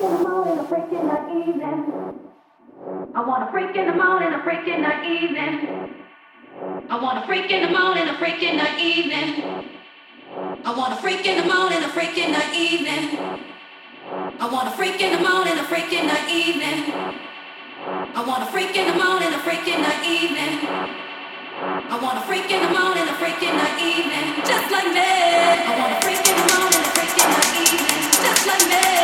I want a freak in the morning, a freak in the evening. I want a freak in the morning, a freak in the evening. I want a freak in the morning, a freak in the evening. I want a freak in the morning, a freak in the evening. I want a freak in the morning, a freak in the evening. I want a freak in the morning, a freak in the evening. Just like me. I want a freak in the morning, a freak in the evening. Just like me.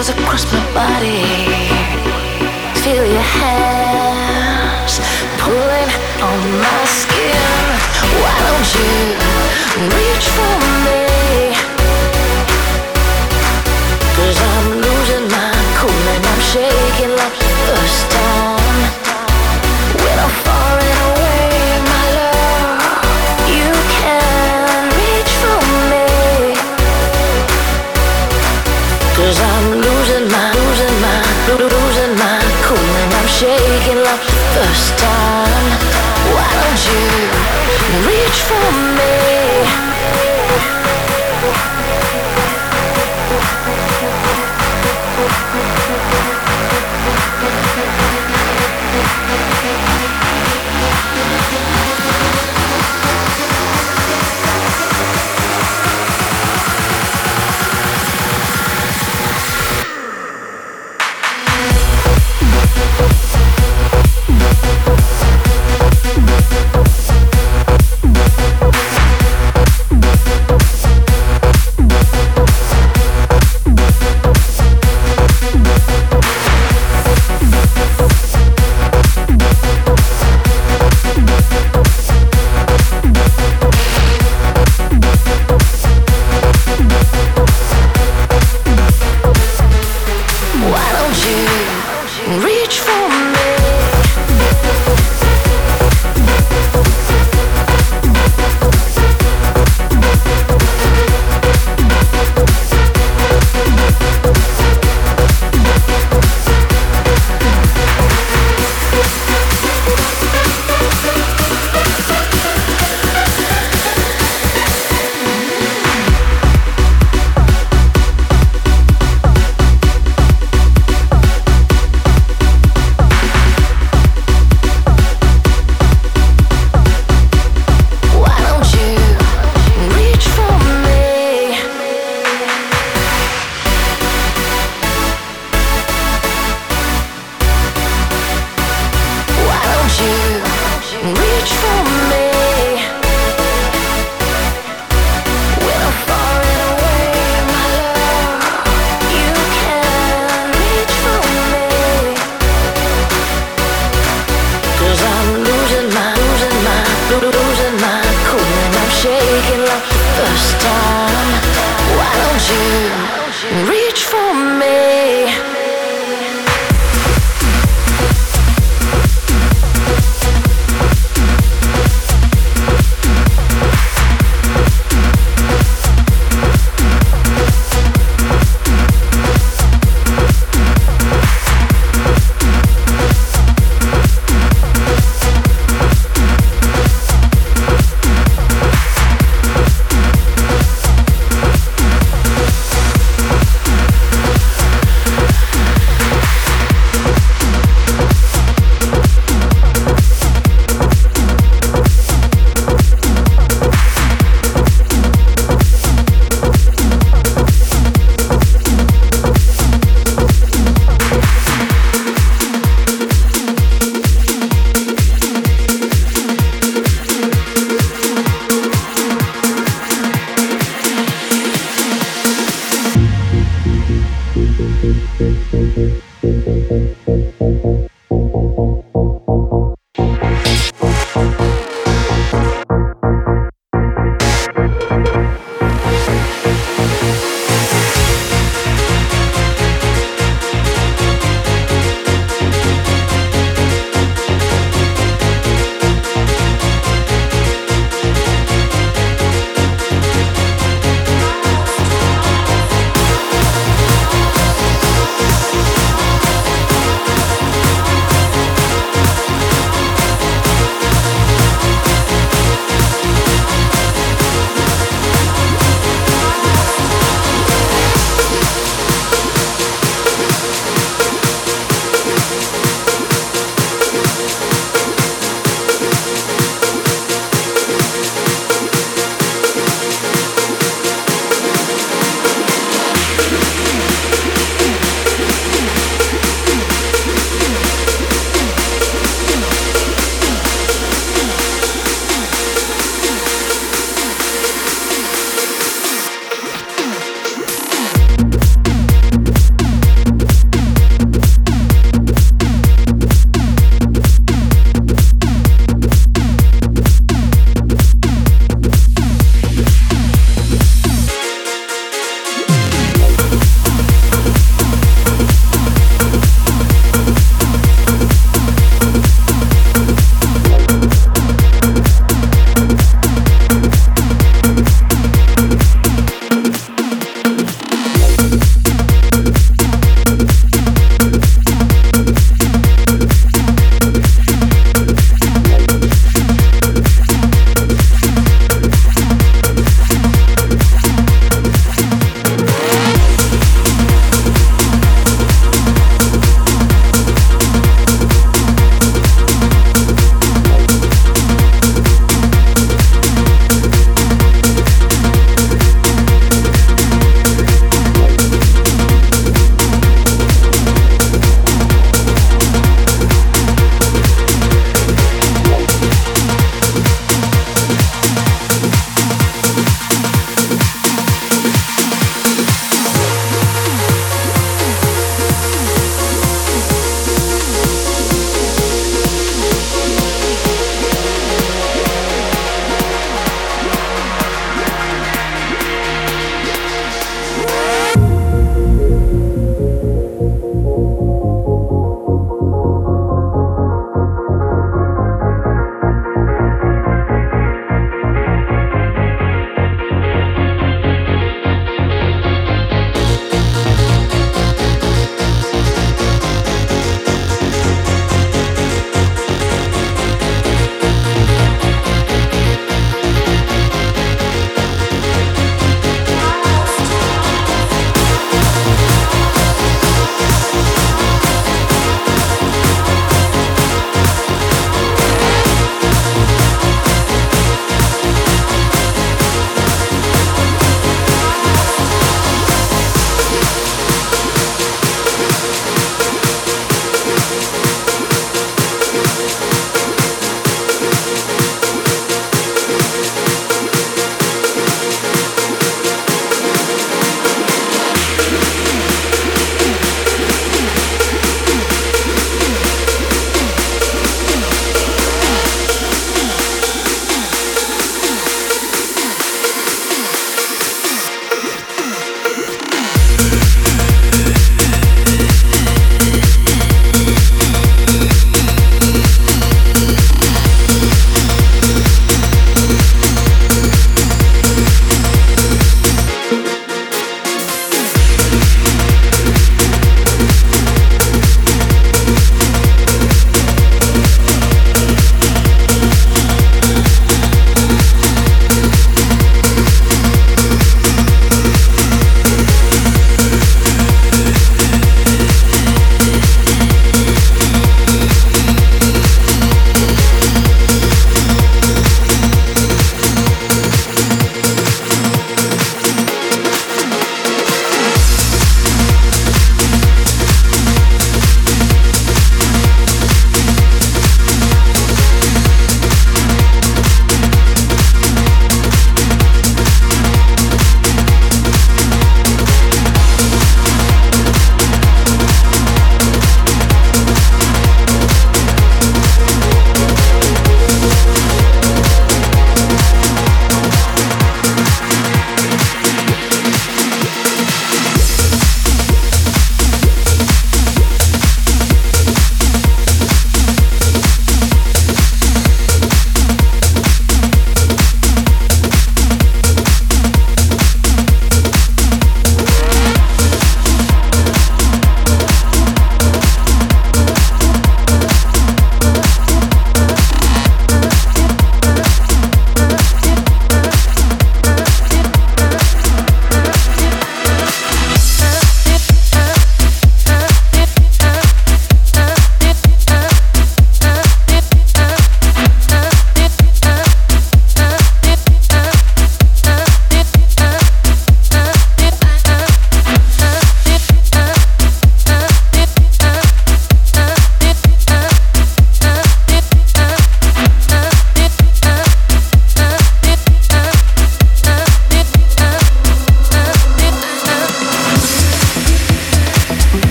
chills across my body. Feel your hands pulling on my skin. Why don't you reach for me?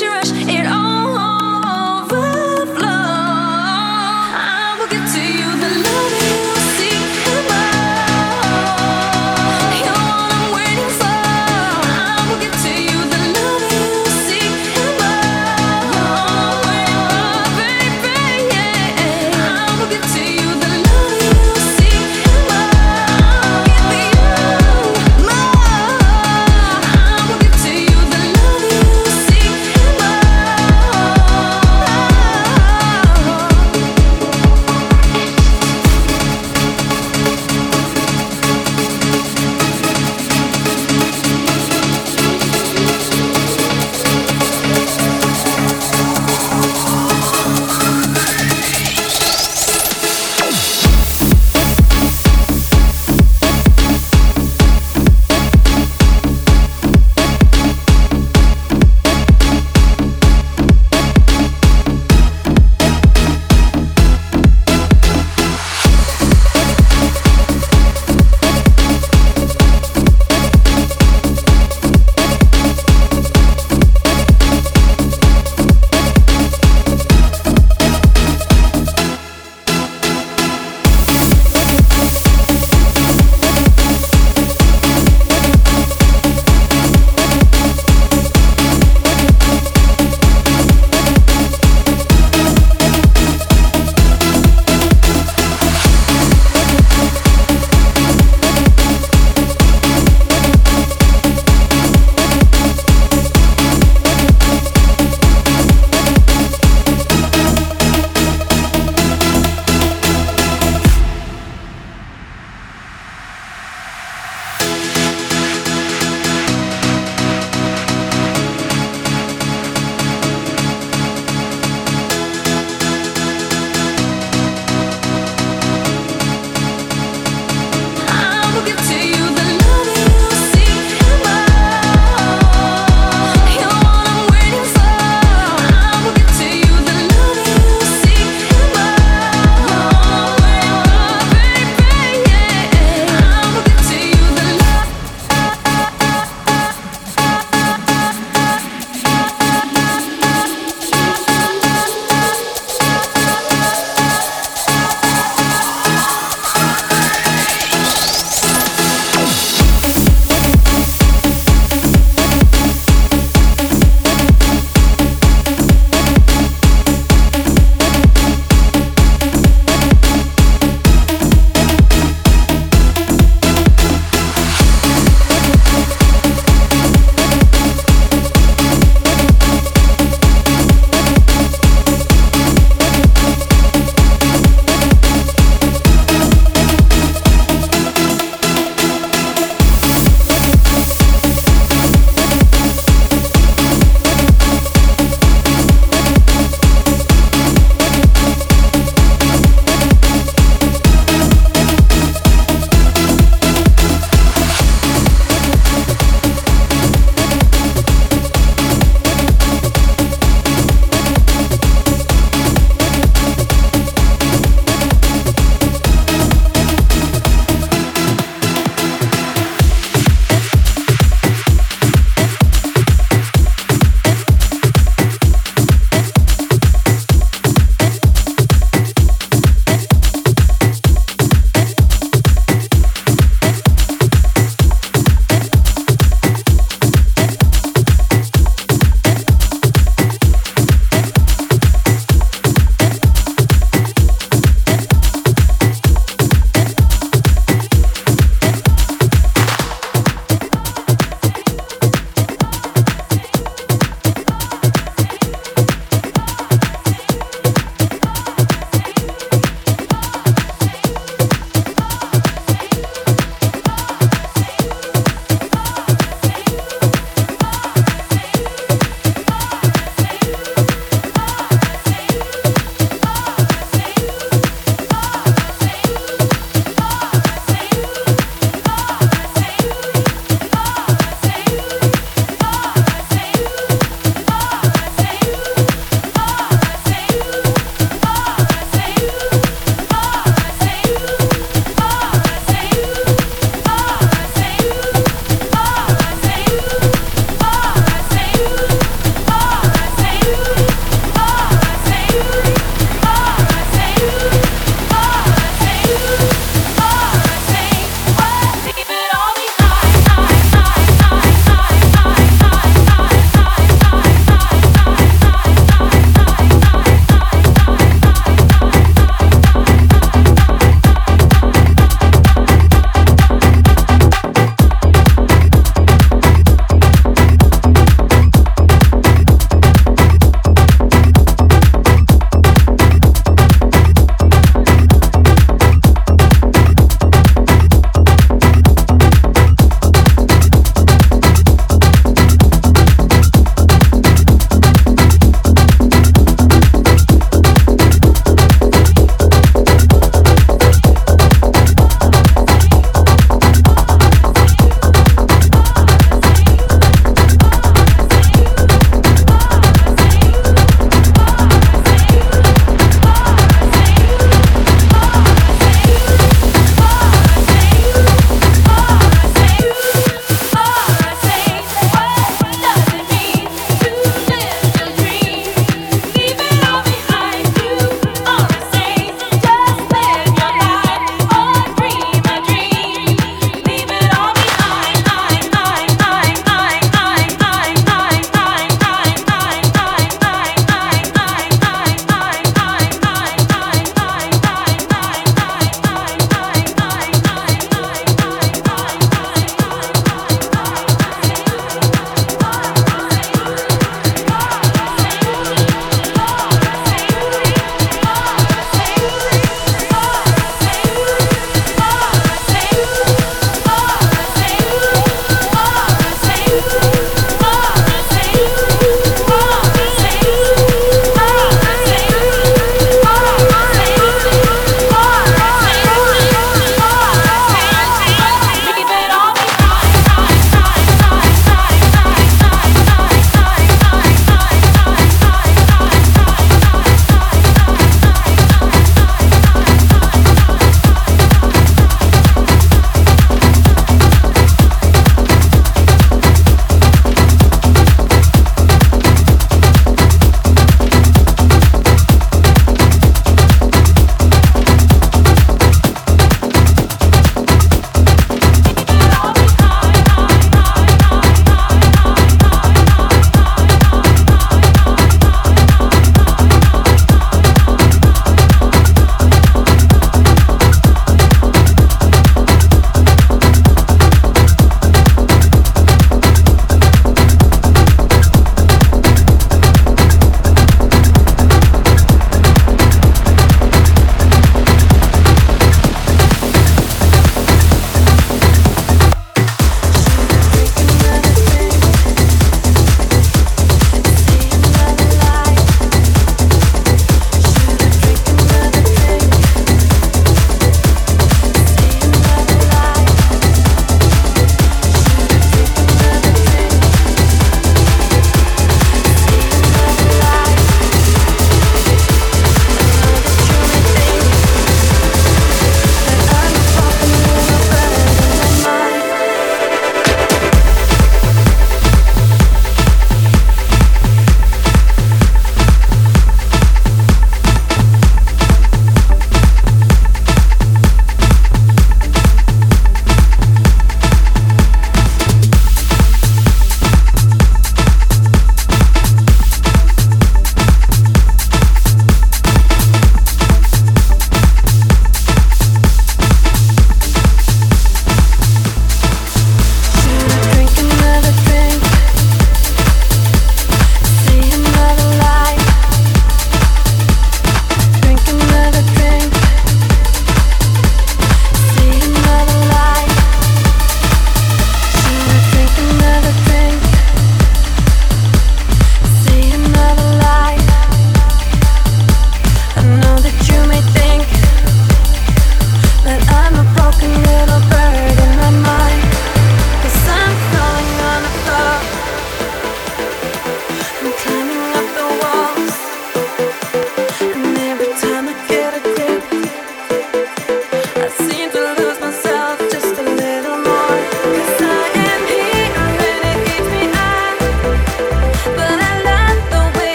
you're